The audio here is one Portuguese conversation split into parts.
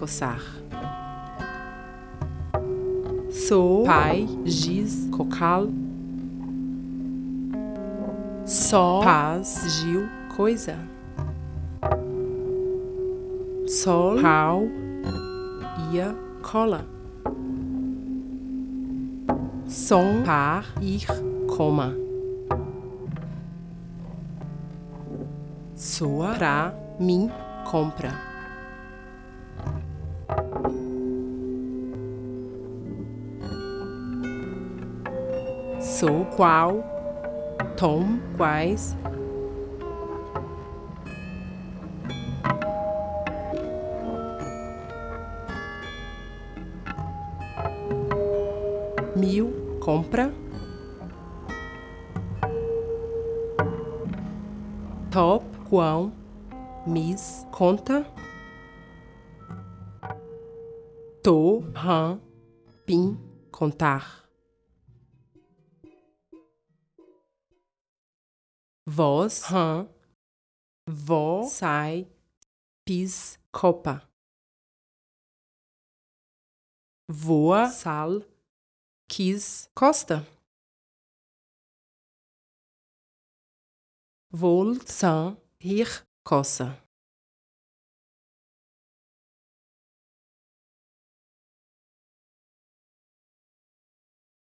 coçar. Sou, pai, giz, cocal. Só, paz, gil, coisa. Sol, pau, ia, cola. Som, par, ir, coma. Sua, pra, mim, compra. Qual, tom, quais. Mil, compra. Top, quão, mis, conta. To, ram, pim, contar. Voz, ram, vó, sai, pis, copa. Voa, sal, quis, costa. Vol, san, rir, coça.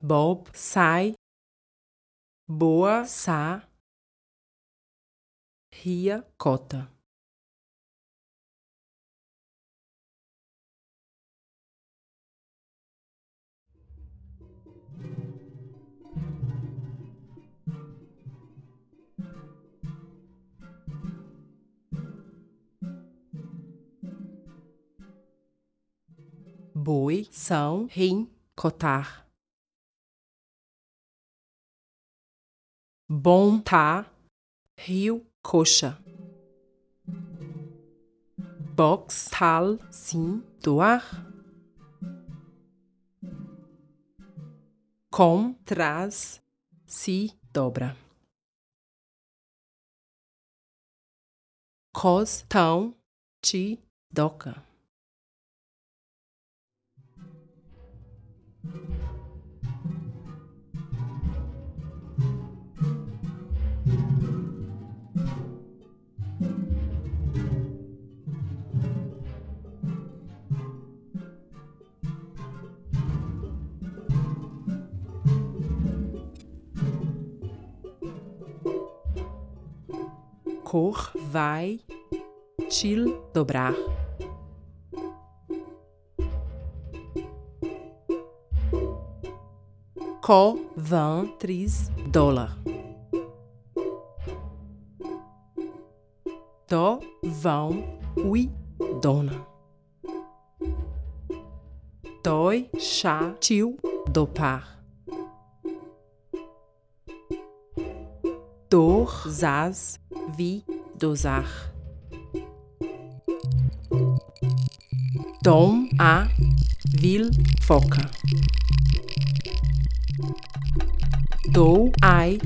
Bob, sai. Boa, sa. Ria, cota. Boi, são, rim, cotar. Bom, tá, rio, coxa. Box, tal, sim, doar. Com, traz, se, dobra. Cos, tão, ti, doca. Cor, vai, til, dobrar. Co, vão, tris, dólar. Do, vão, ui, dona. Doi, chá, tio, dopar. Dor, zaz, vi, dosar. Dom, a, vil, foca. Dou, ai,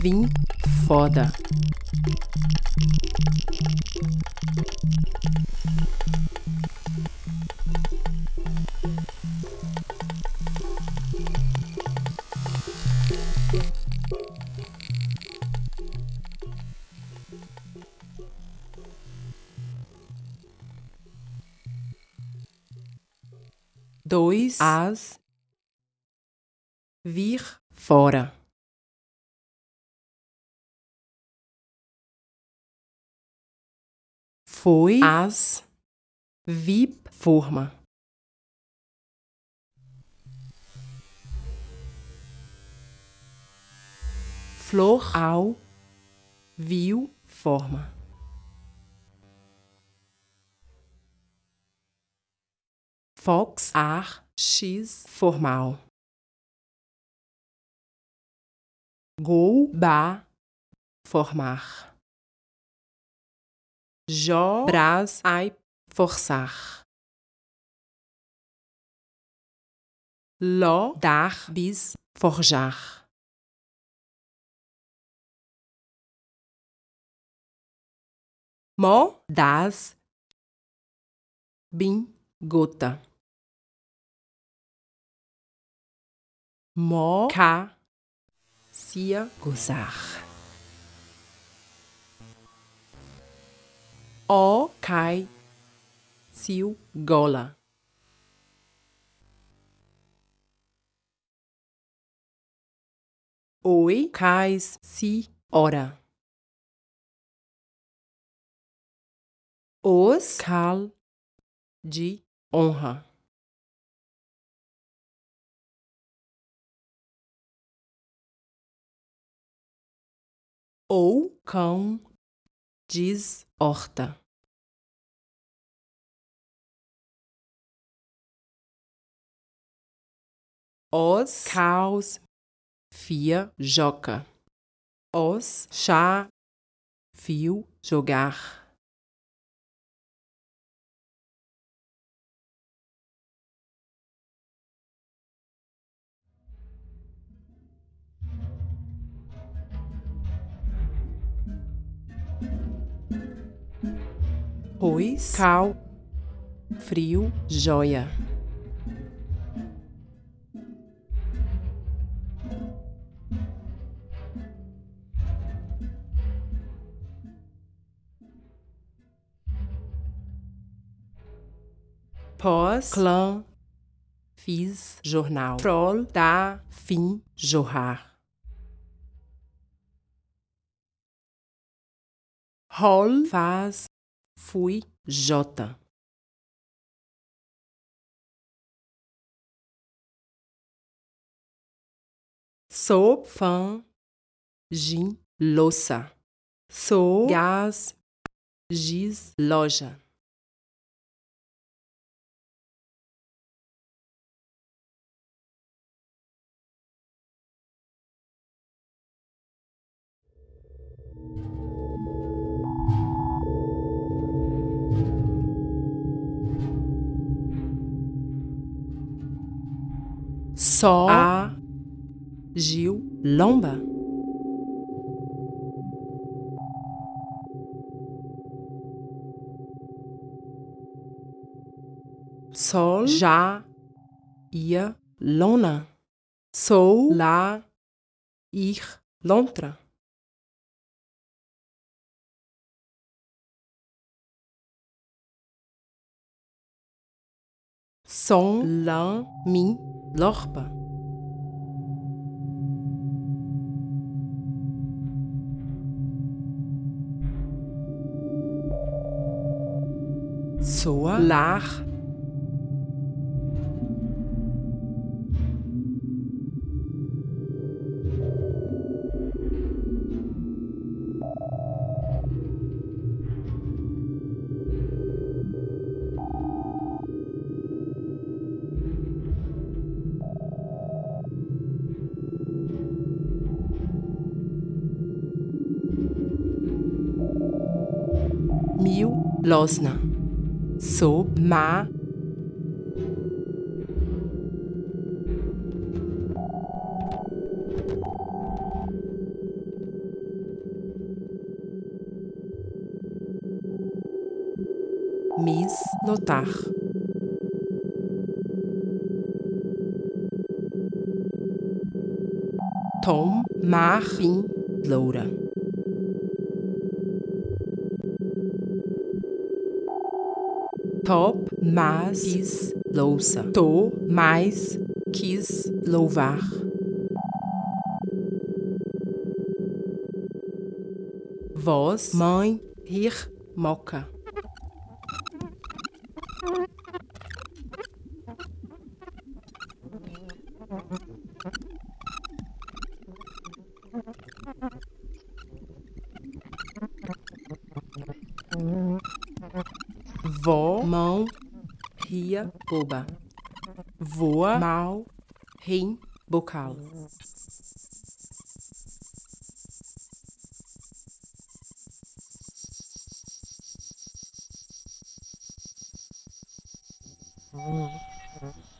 vim, foda. Dois, as, vir, fora. Foi, as, vi, forma. Flor, ao, viu, forma. Fox, ar, x, formal. Gol, ba, formar. Jó, brás, ai, forçar. Ló, dar, bis, forjar. Mó das bin gota. Mó ca sia gozar. O cai siu gola. Oi cais si ora. Os cal de honra. Ou cão diz horta. Os caos fia joca. Os chá fio jogar. Pois cal frio joia. Pós clã fiz jornal. Troll da fim jorrar. Hol faz fui J. Sou fã de louça. Sou gás giz loja. Só a Gil Lomba. Sol já ia lona. Sou lá ir lontra. Som lá mi lorpa. Soa lar losna. Sob ma Mis notar. Tom Marim Loura. Top mais quis louça. Tô mais quis louvar. Voz, mãe, rir, moca. arroba voa mal rim bocal. Mm-hmm.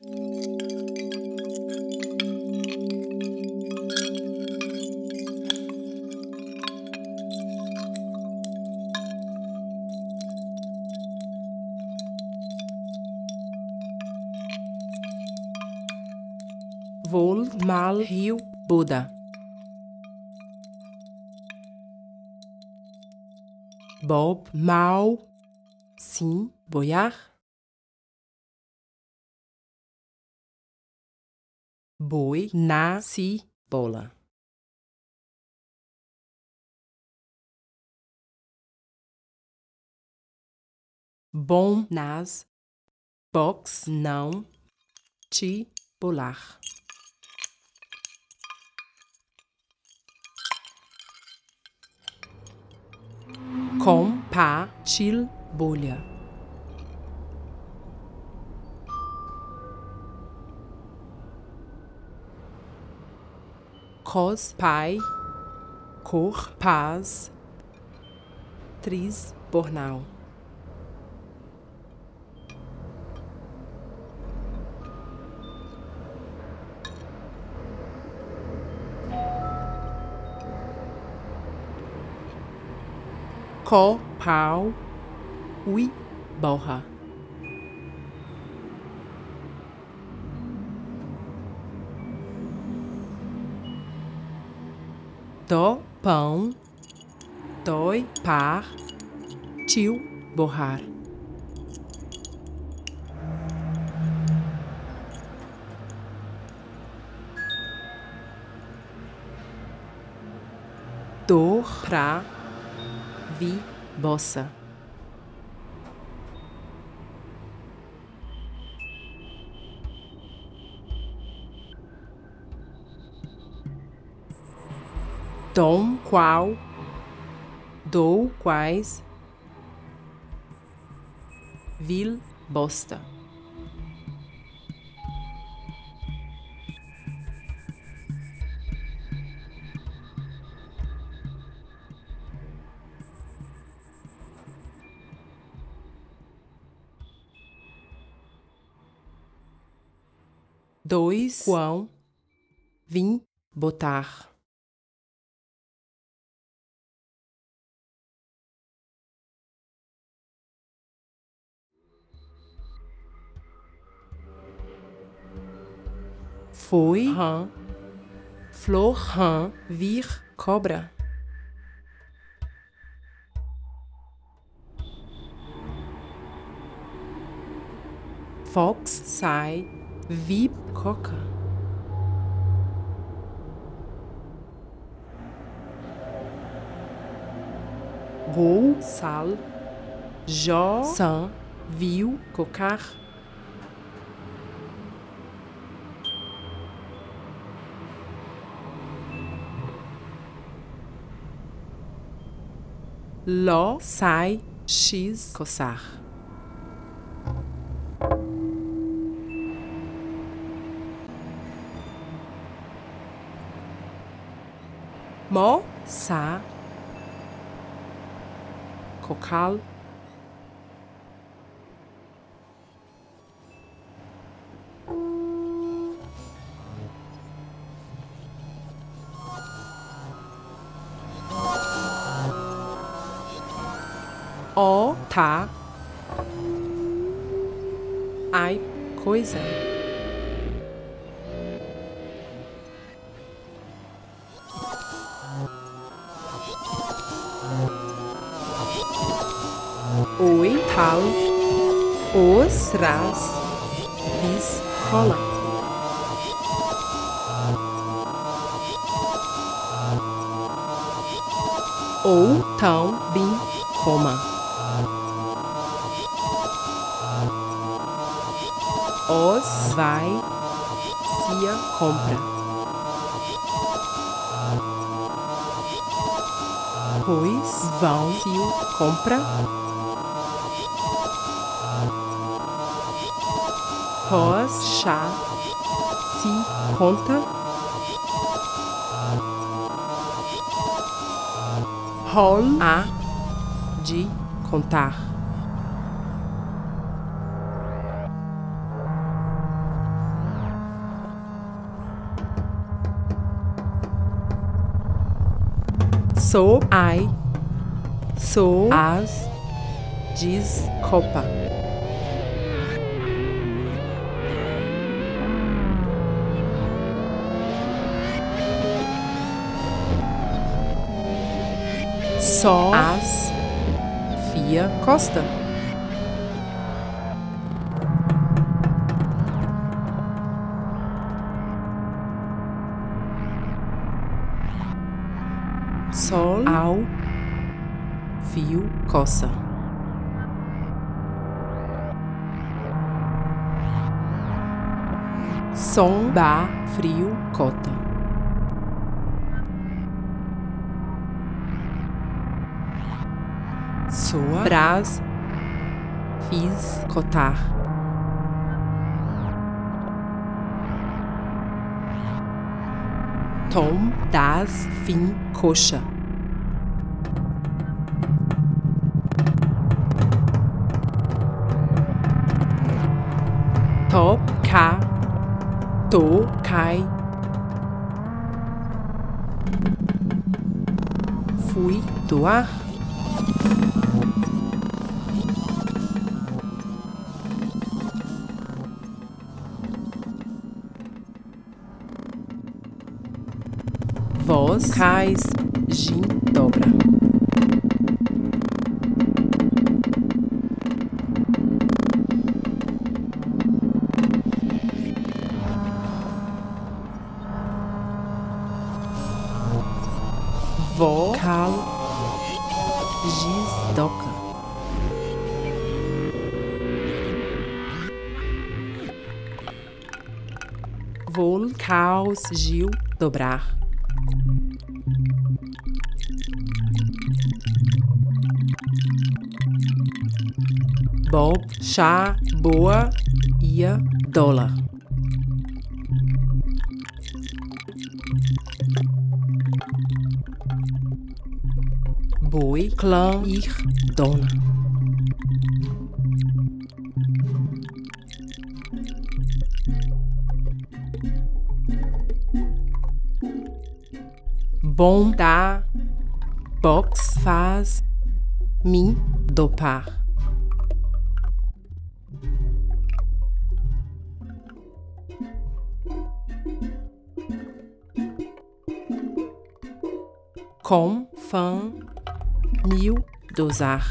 Vol Mal Rio Buda. Bob Mao Sim Boyar Boi, na. Bom, nas, box, não, ti, bolar. Com, pá, til, bolha. Cos, pai, cor, paz, tris, bornal. Co, pau, ui, borra. Do, pão, dói, par, tio, borrar. Dor, pra, vi, bossa. Dom, qual, dou, quais, vil, bosta. Dois, quão, vim, botar. Foi, rã, flor, rã, vir, cobra. Fox, sai, vi, coca. Gol, sal, jó, san, viu, cocar. Ló, sai, x, coçar. Mó, sa, cocal. Compra. Pós, chá, se, conta. Rol, a, de, contar. Sou, ai, sou as Copa. Só as Fia Costa. Sol ao fio, coça. Som, ba, frio, cota. Soa, brás, fiz, cotar. Tom, das, fim, coxa. Top, cá, to, cai. Fui, doar. Voz, cais, gin, dobra. Gil, dobrar. Bob, chá, boa, Bom, dá, box, faz, mim, dopar. Com, fã, mil, dosar.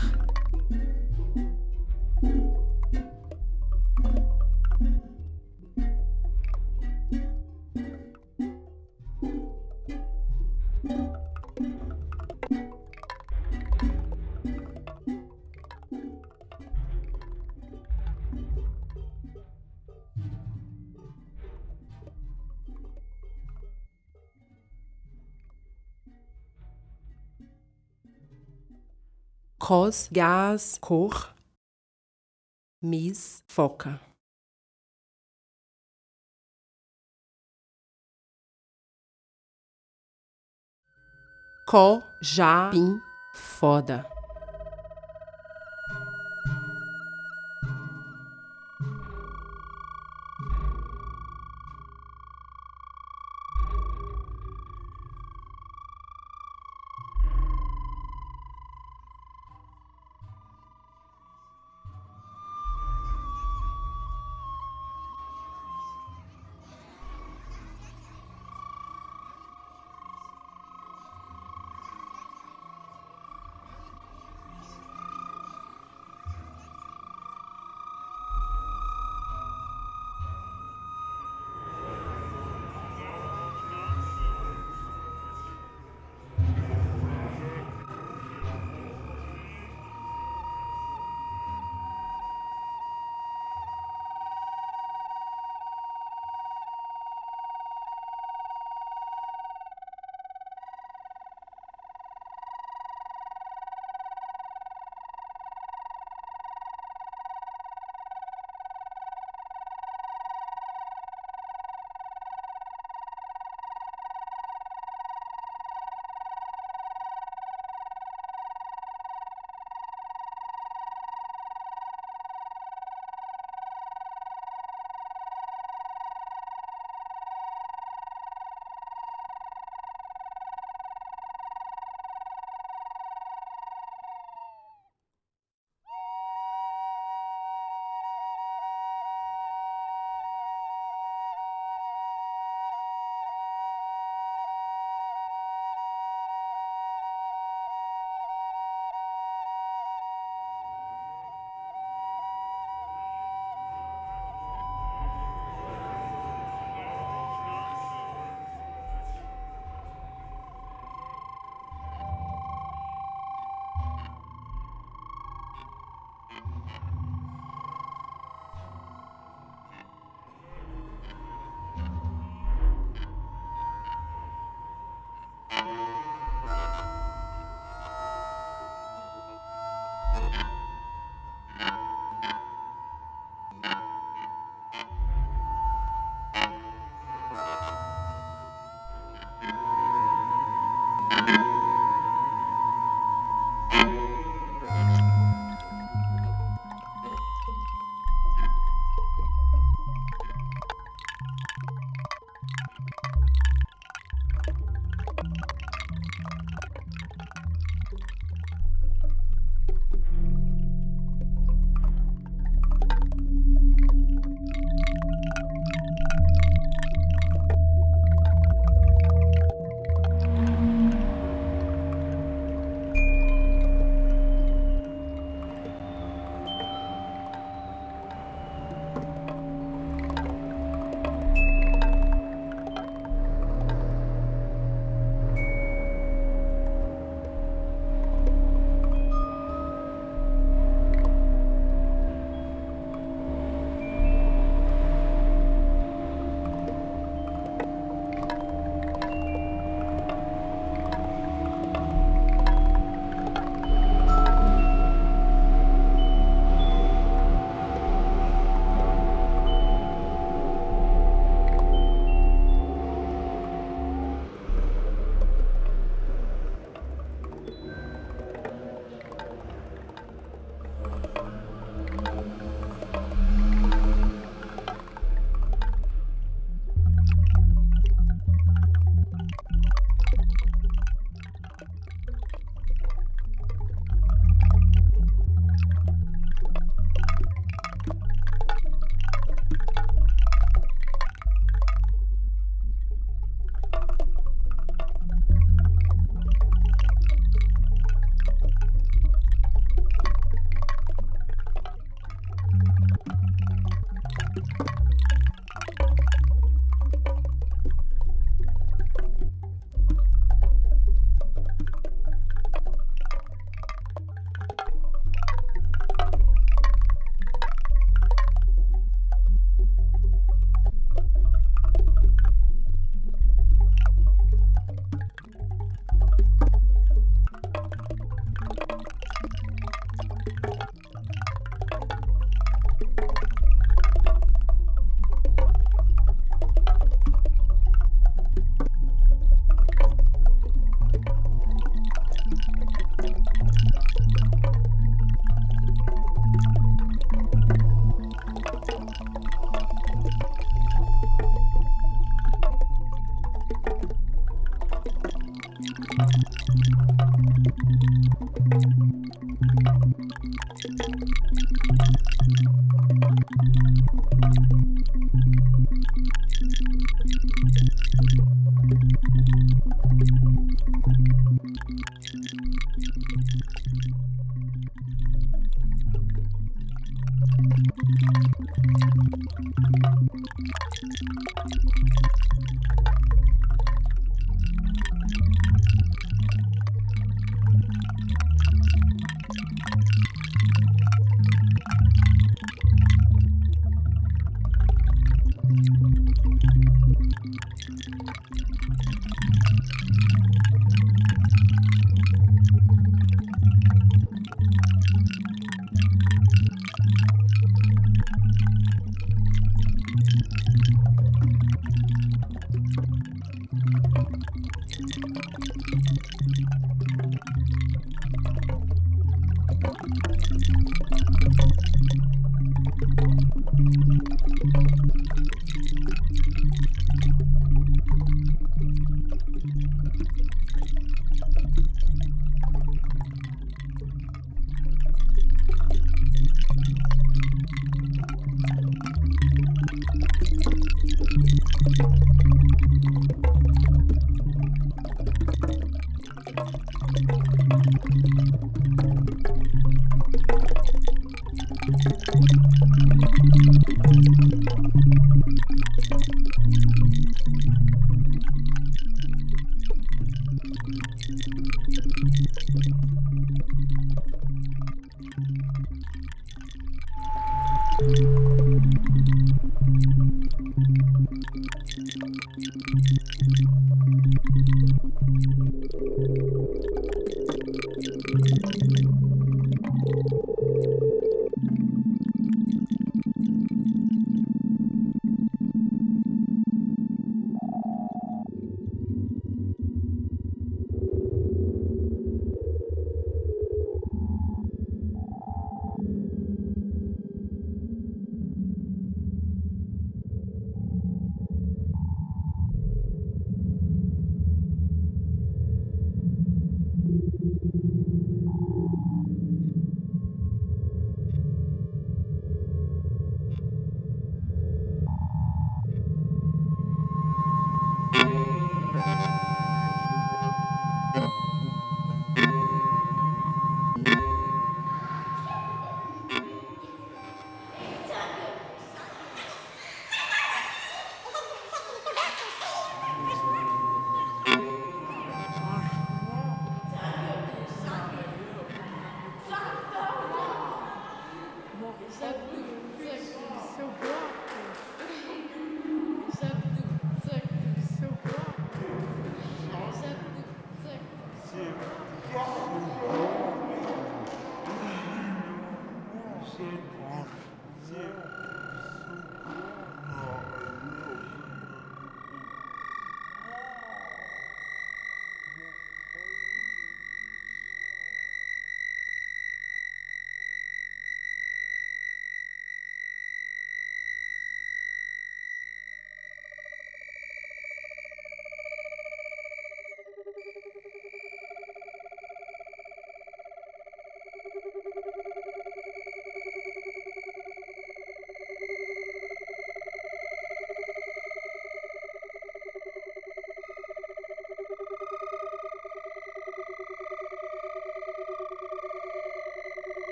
Cos, gás, cor, mis, foca. Có, já, pim, foda.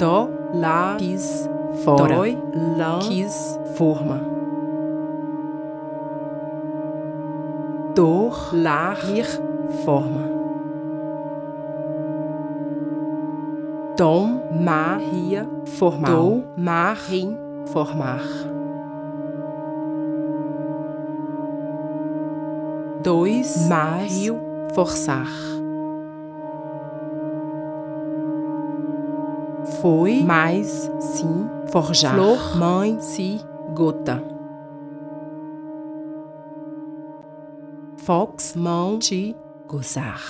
Do, lá, quis, fora. Dói, quis, forma. Dor, lar, ir, forma. Dom, ma, ria, formar. Do, mar, rim, formar. Dois, mas, rio, forçar. Foi, mais, sim, forjar. Flor, mãe, si, gota. Fox, mão, de, gozar.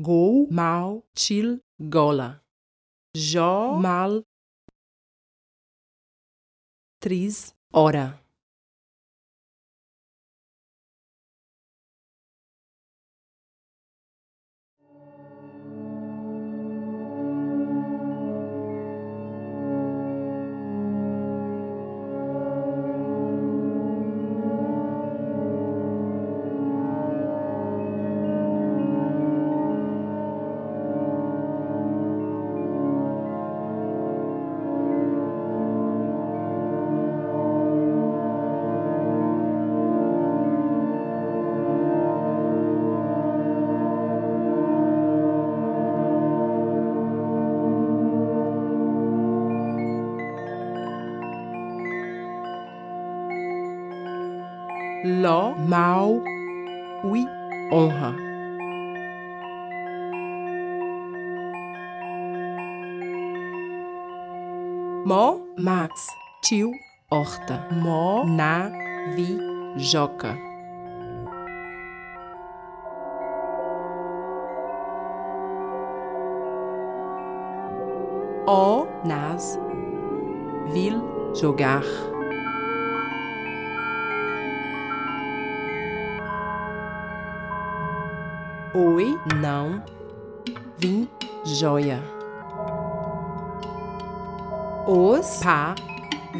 Gol, mal, til, gola. Jó, mal, tris, hora. Na, vi, joca. O, nas, vil, jogar. Oi, não, vim, joia. Os, pá,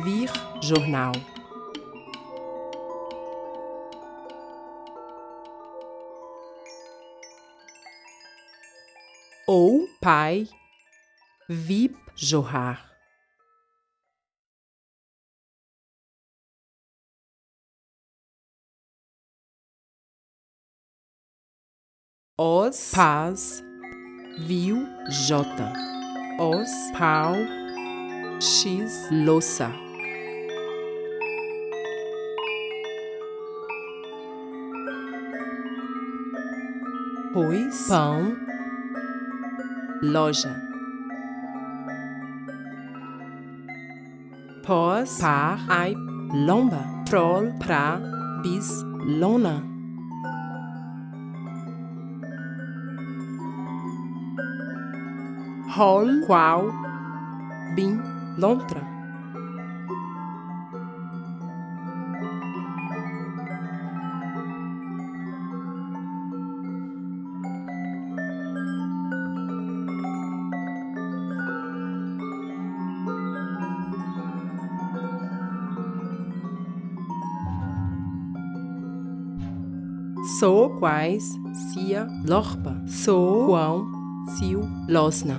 vir, jornal. Ou, pai, vip, jorrar. Os, paz, viu, J. Os, pau, X, louça. Pois, pão, loja. Pós, par, ai, lomba. Troll, pra, bis, lona. Hol, qual, bim, lontra. Quais, cia, lorpa. Sou quão, siu, losna.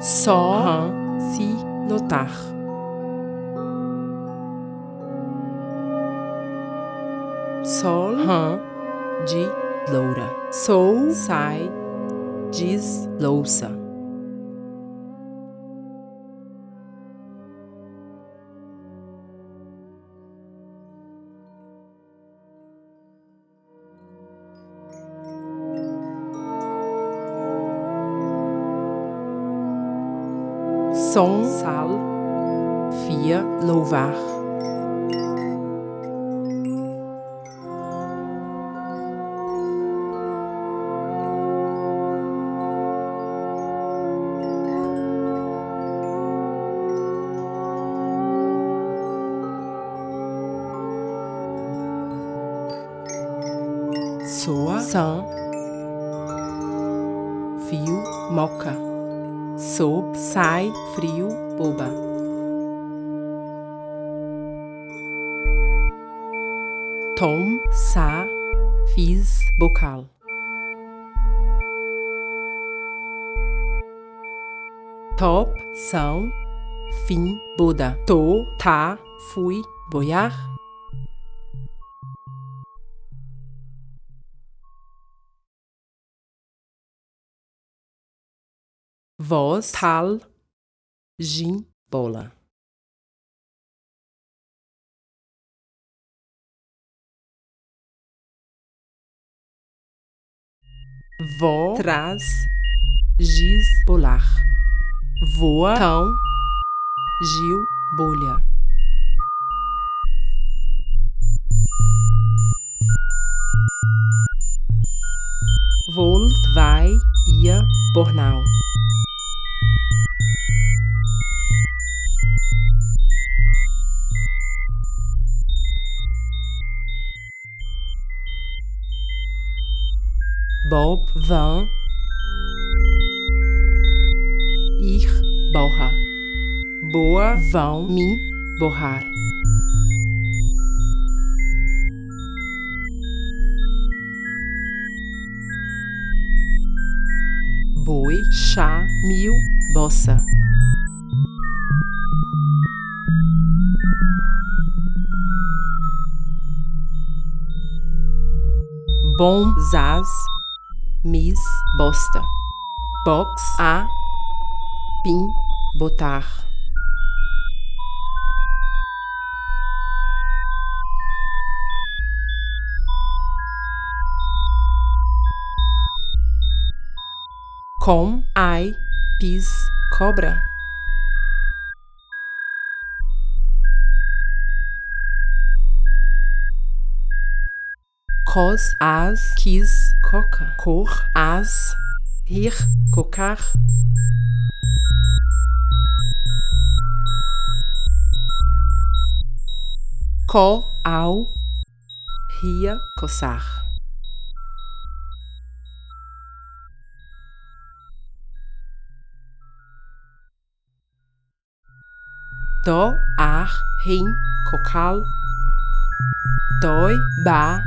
Só, rã, si, notar. Sol, rã, de, loura. Sou, sai, diz, louça. waar. Tom, sa, fiz, bocal. Top, são, fim, boda. Tô, tá, fui, boiar. Voz, tal, gin, bola. Vó, traz, giz, bolar. Voa, tão, Gil, bolha. Vol, vai, ia, bornal. Bob, vão, ir, borra. Boa, vão, mim, borrar. Boi, chá, mil, bossa. Bom, zaz, mis, bosta. Box, a, pin, botar. Com, ai, pis, cobra. Cos, as, quis, coca. Cor, as, rir, cocar. Co, ao, ria, coçar. Do, ar, rim, cocal. Dói, ba.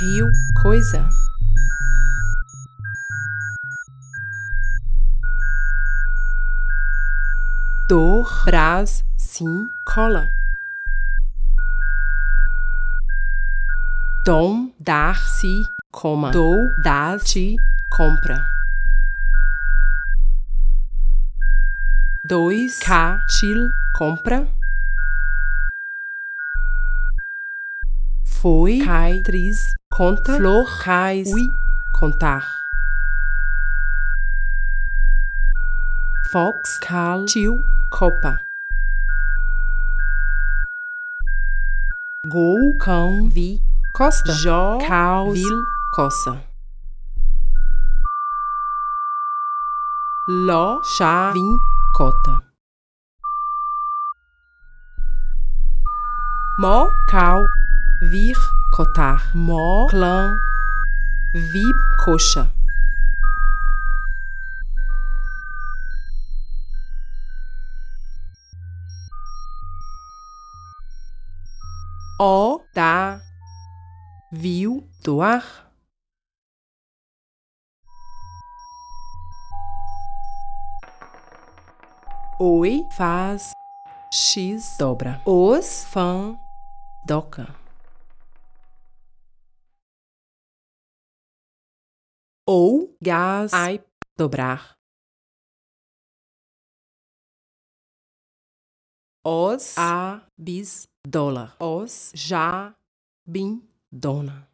Rio, coisa. Dor, brás, sim, cola. Dom, dar-se, coma. Dou, dá-te, compra. Dois, cá, til, compra. Foi, cai, tris, conta. Flor, cais, ui, contar. Fox, cal, tio, copa. Gol, cão, vi, costa. Jó, caos, vil, coça. Ló, chá, vim, cota. Mó, cal, vir, cotar. Mó, clã, vi, coxa. O, dá, viu, doar. Oi, faz, x, dobra. Os, fã, doca. Ou, gás, ai, dobrar. Os, a, bis, dólar. Os, já, bim, dona.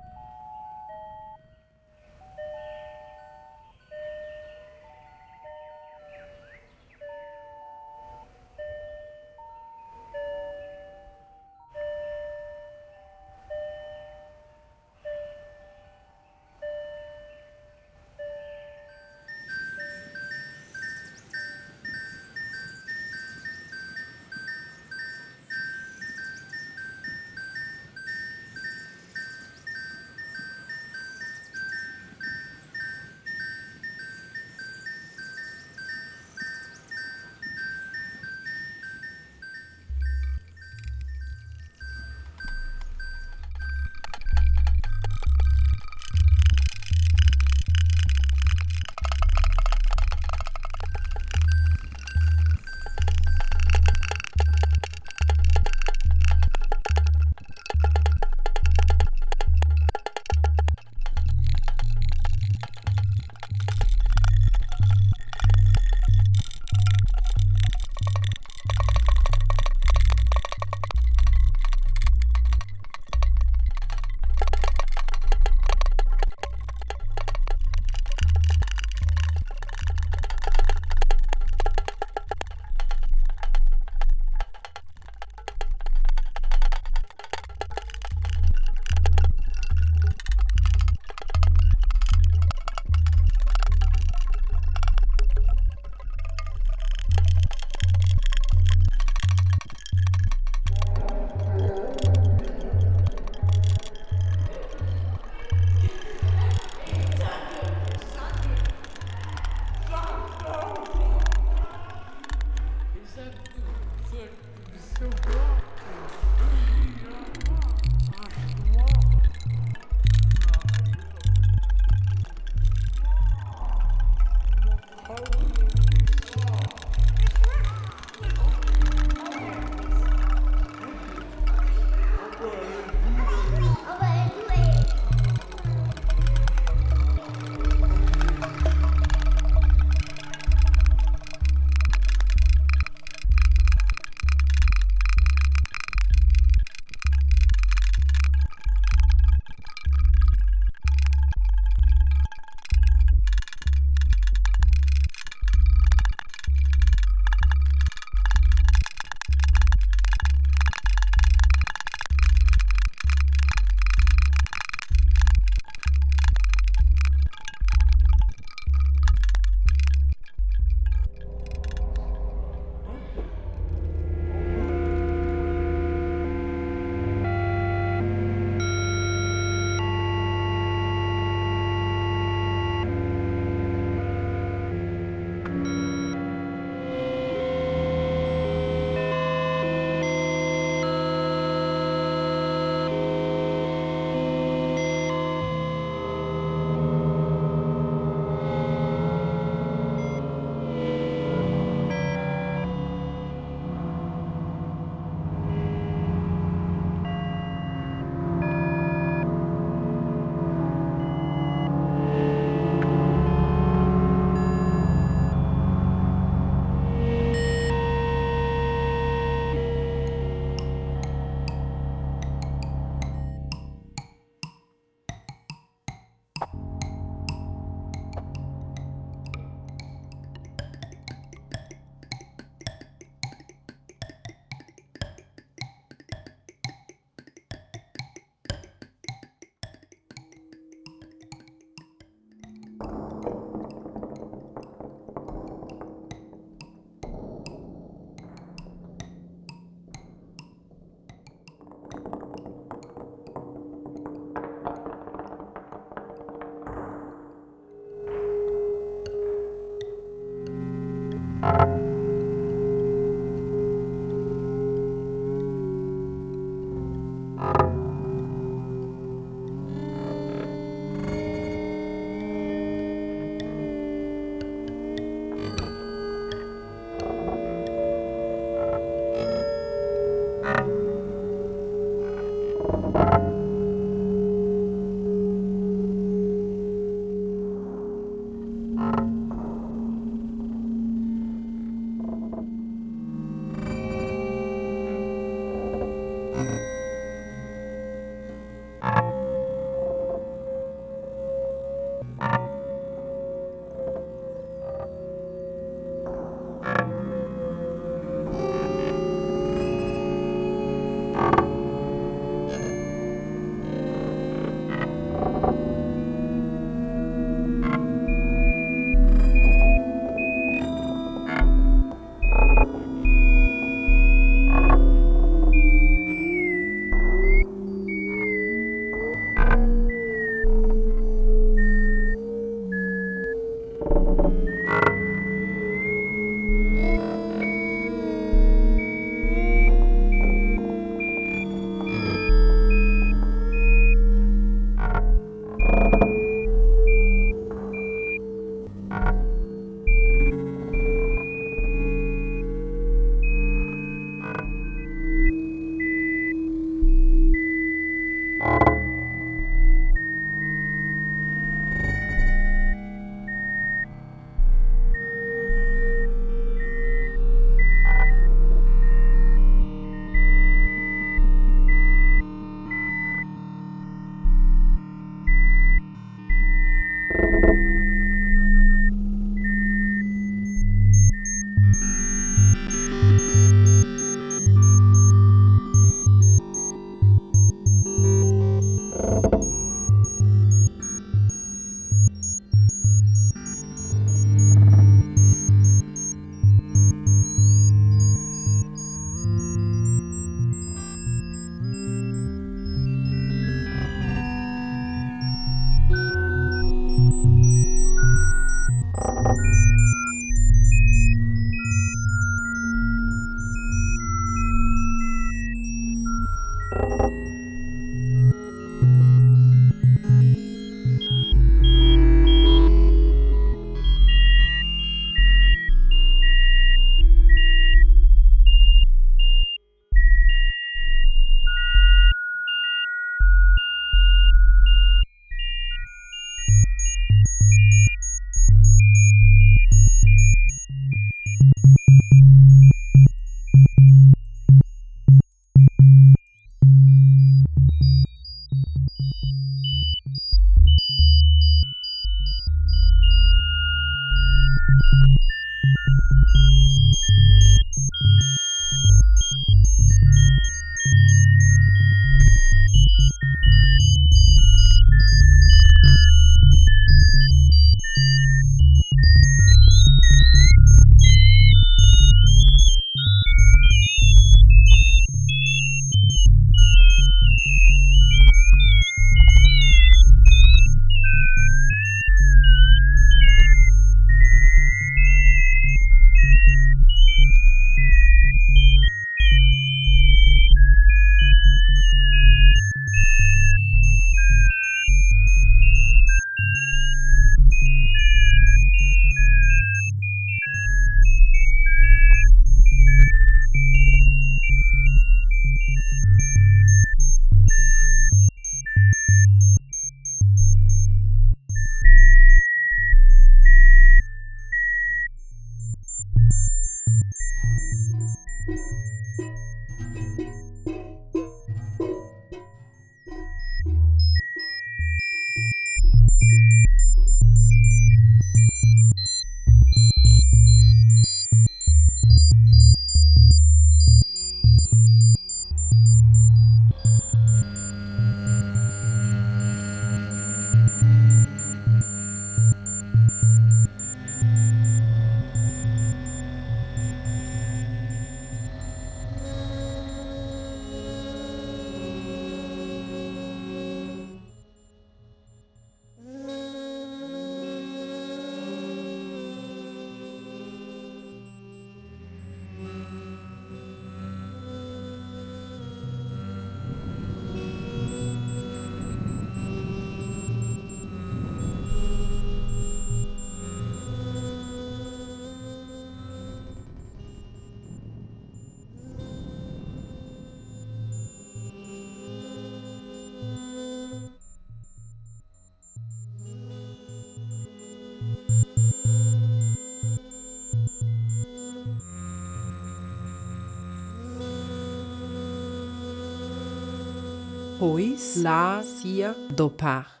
Pois lá cia dopar.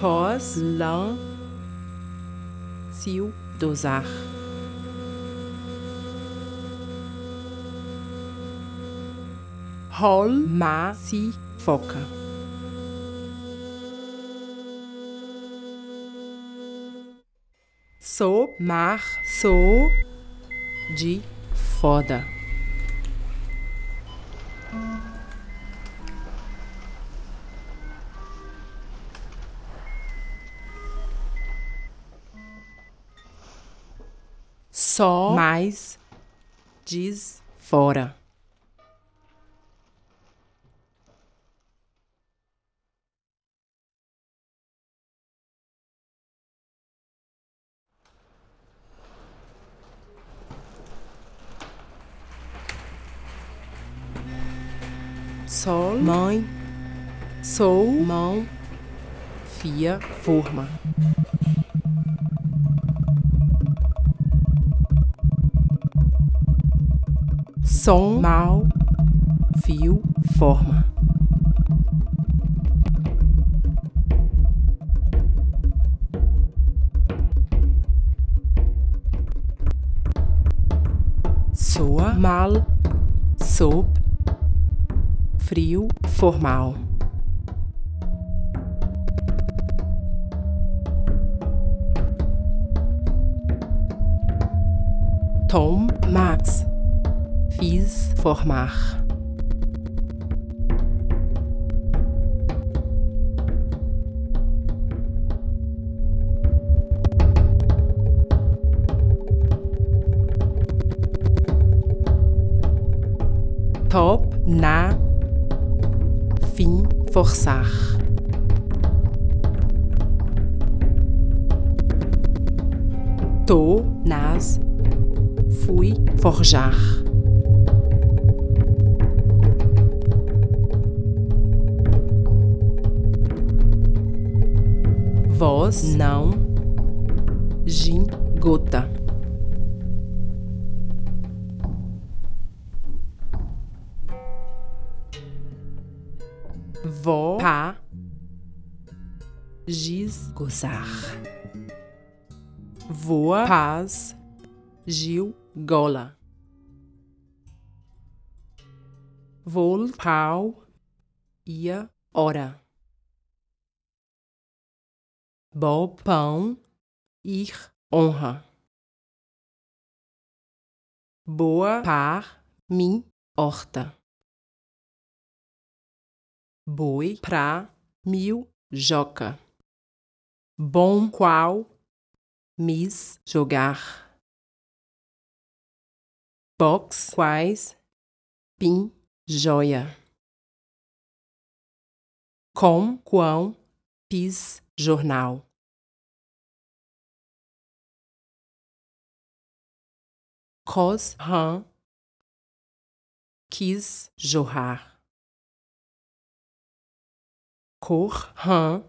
Pós lã cio dosar. Hol ma si foca. So mar so de foda. Só mais diz fora. Mãe, sou, mão, fia, forma. Som, mal, fio, forma. Soa, mal, sob, frio, formal. Tom, Max. Fiz, formar. Top, forçar. Tô, nas, fui, forjar. Voz, não, gin, gota. Gozar. Voa, paz, Gil, gola. Vol, pau, ia, hora. Bob, pão, ir, honra. Boa, par, mim, horta. Boi, pra, mil, joca. Bom, qual, mis, jogar. Box, quais, pin, joia. Com, quão, pis, jornal. Cos, rã, quis, jorrar. Cor, rã,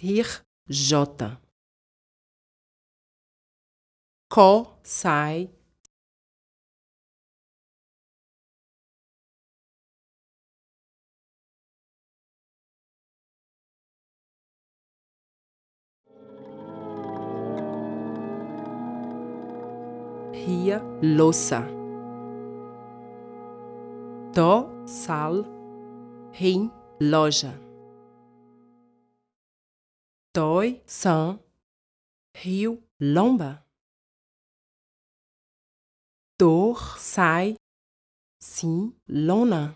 rir, jota. Có, sai, ria, louça. Dó, sal, rim, loja. Dói, sã, rio, lomba. Dor, sai, sim, lona.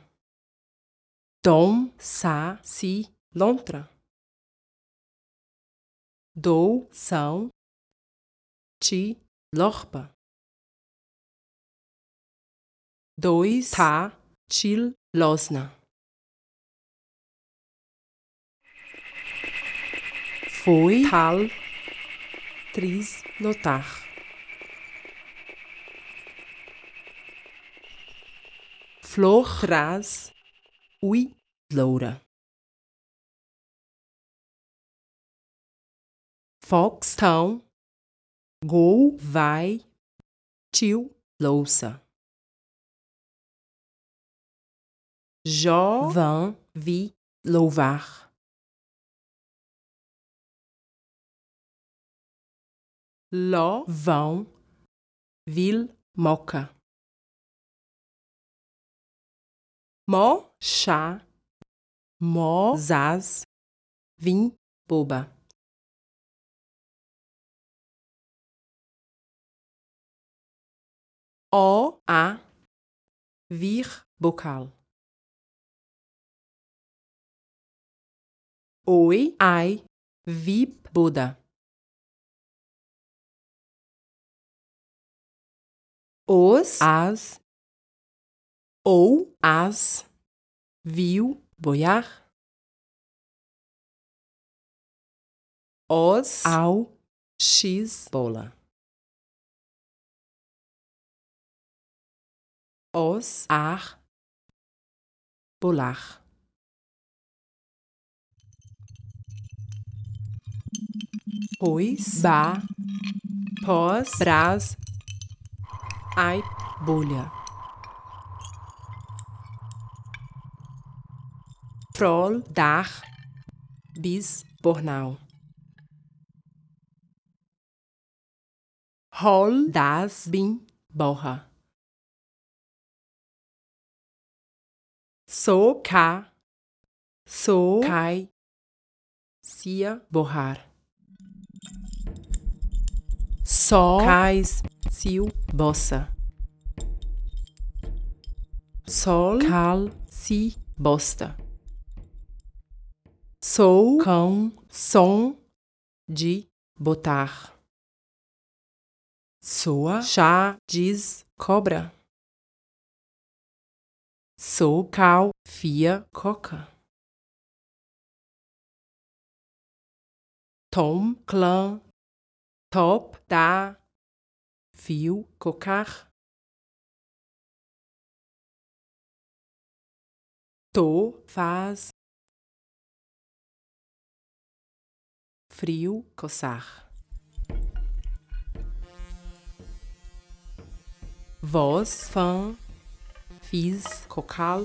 Dom, sa, si, lontra. Dou, são, ti, lorpa. dois, tá, til, losna. foi tal tris notar. Flor traz ui loura. Fox tão gol vai tio louça. jovem vi louvar. Ló vão vil moca. Mó chá, mó zaz, vim boba. O a vir bocal. Oi, ai, vip boda. Os, as, ou. As, viu. Boiar. Os, ao, x, bola. Os, ar, bolar. Pois, ba, pós, brás, ai, bolha. Troll, dar, bis, bornal. Hol, das, bin, borra. So, ca, so, cai, cia, borrar. Só, cais, sil, bossa. Sol, cal, si, bosta. Sou, cão, som, de, botar. Soa, chá, diz, cobra. Sou, cal, fia, coca. Tom, clã, top, dá, fio, cocar. Tô, faz. Frio, coçar. Voz, fã, fiz, cocal.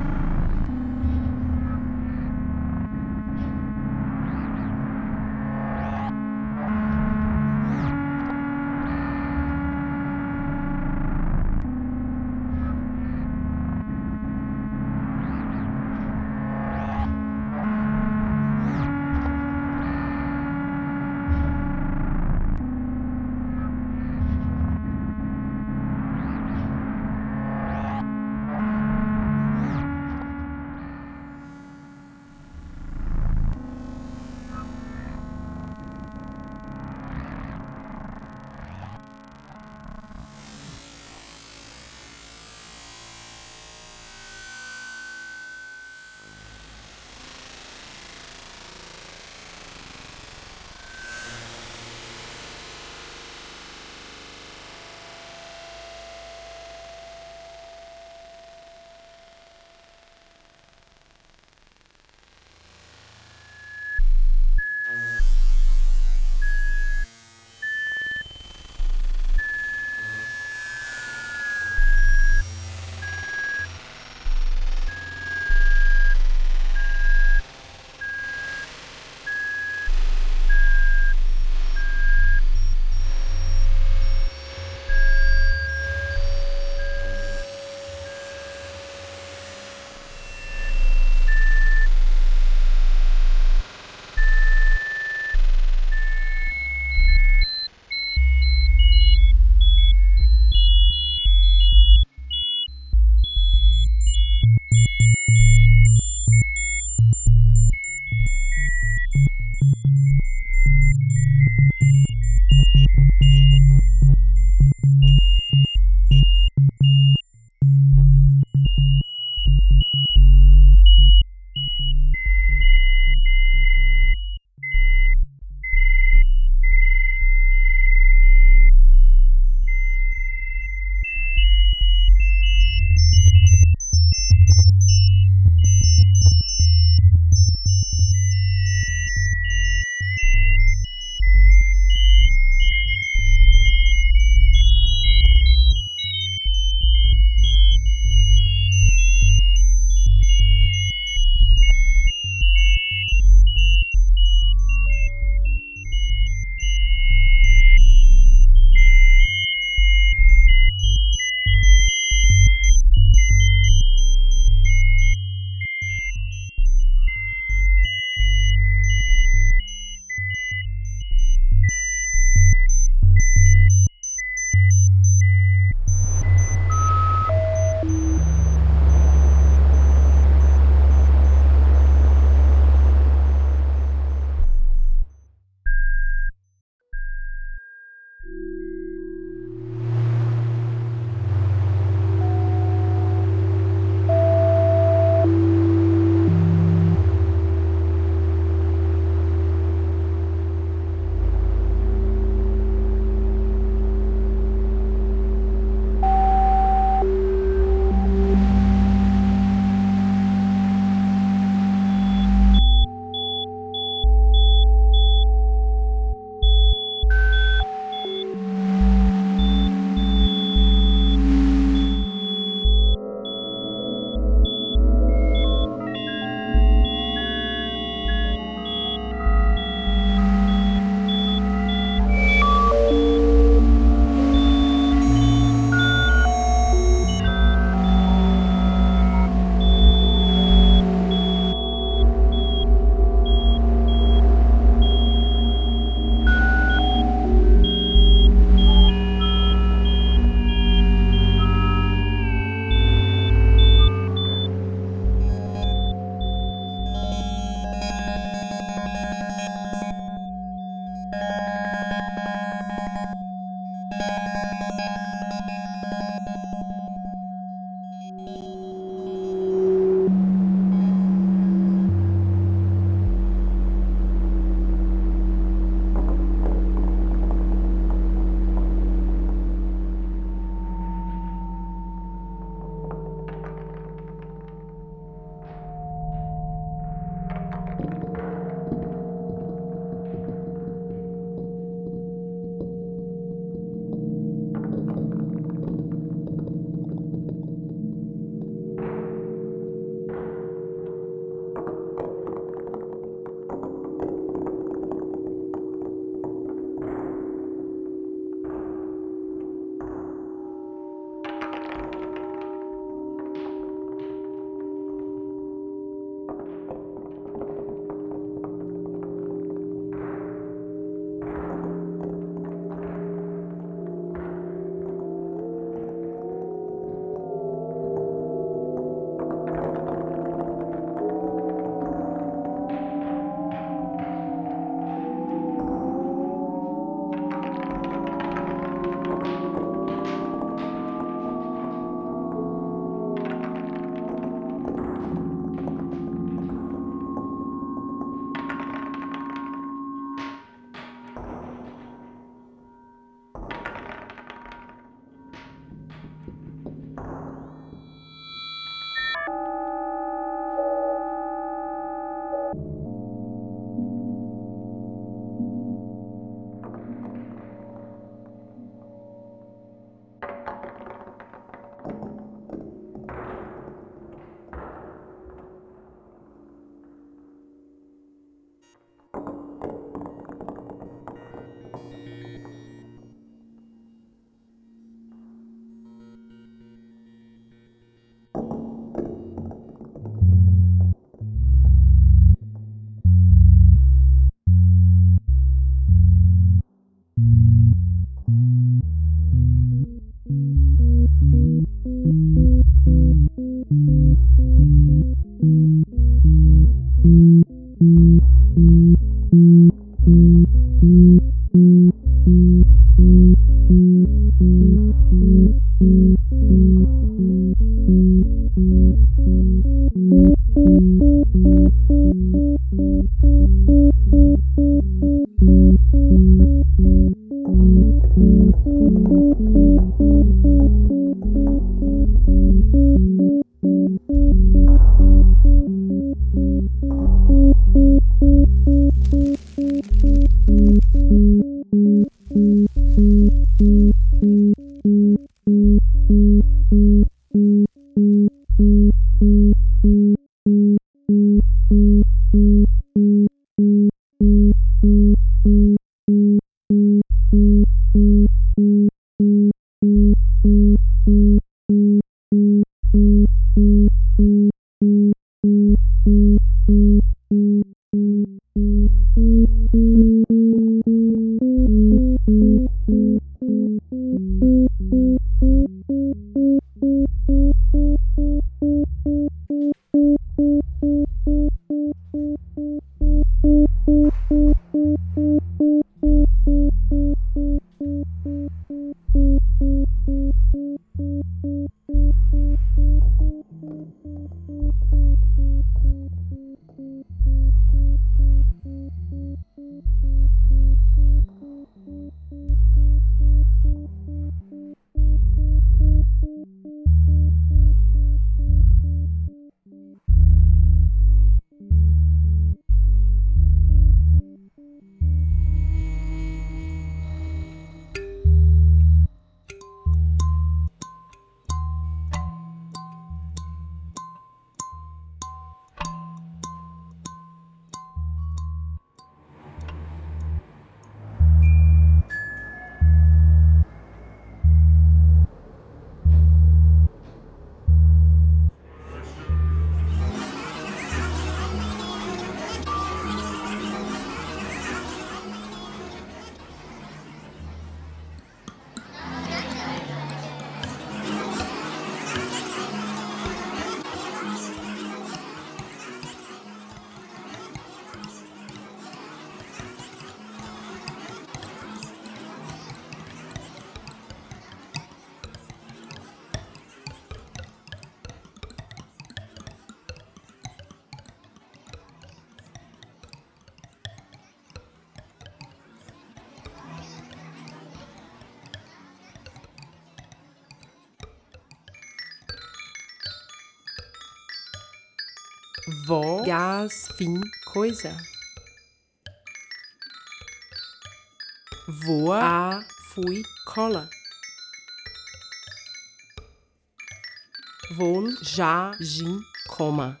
Vol, já, gin, coma.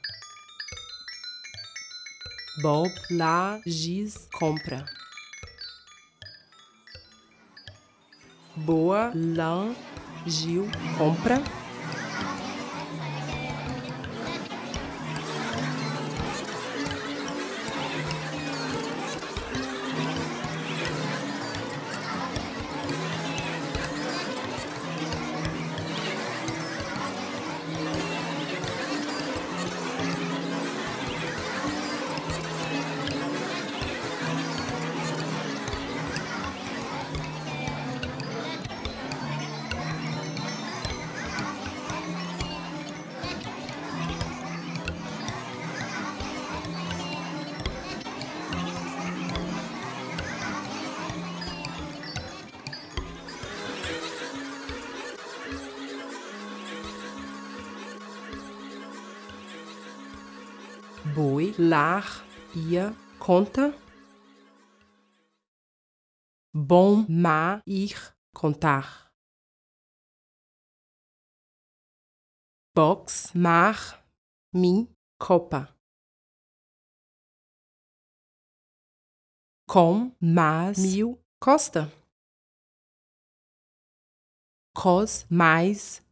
Bob, lá, giz, compra. Boa, lã, Gil, compra. Boi, lar, ia, conta. Bom, má, ir, contar. Box, mar, mim, copa. Com, mas, mil, costa. Cos, mais,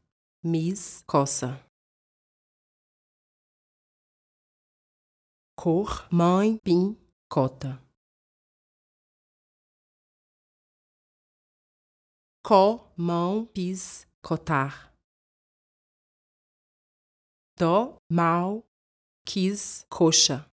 mis, coça. Cor, mãe, pim, cota. Có, mão, pis, cotar. Dó, mal, quis, coxa.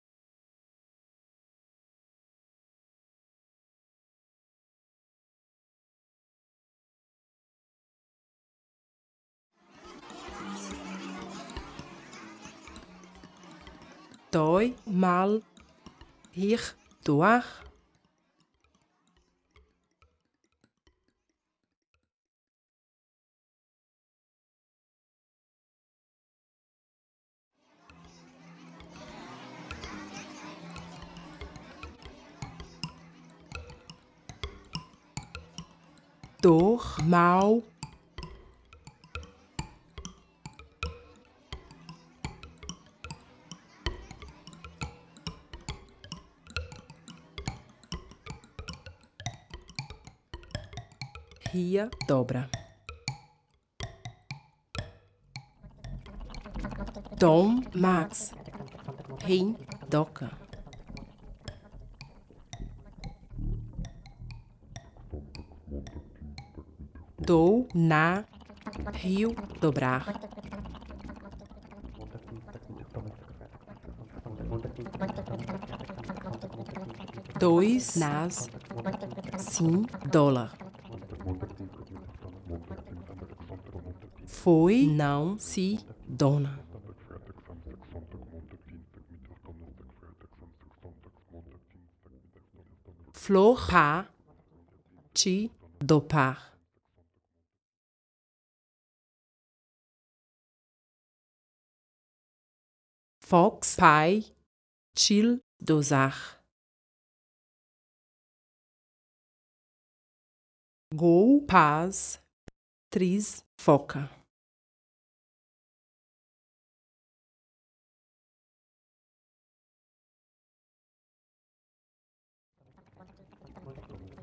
Doi mal hier doar. Dor mal Ria dobra. Dom Max. Rim doca. Dou na rio dobrar. Dois nas sim dólar. Foi, não, se, dona. Flor, pa, ti, dopar. Fox, pai, til, dosar. Gol, paz, tris, foca.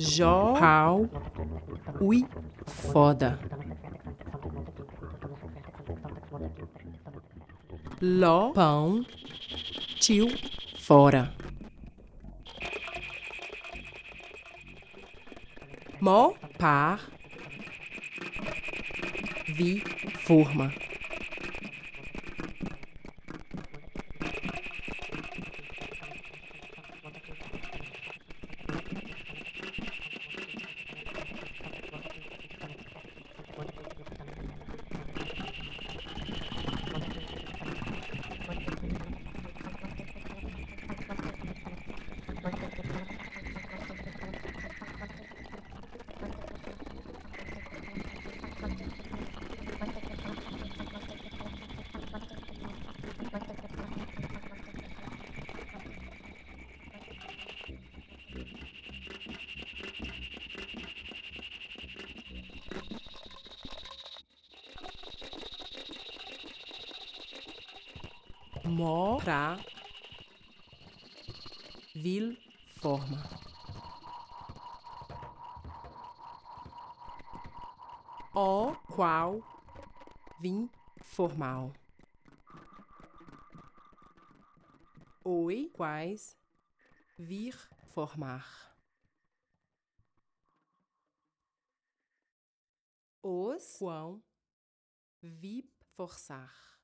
Jó, pau, ui, foda. Ló, pão, tio, fora. Mó, par, vi, forma. Mó, pra, vil, forma. O, qual, vim, formal. Oi, quais, vir, formar. Os, quão, vi, forçar.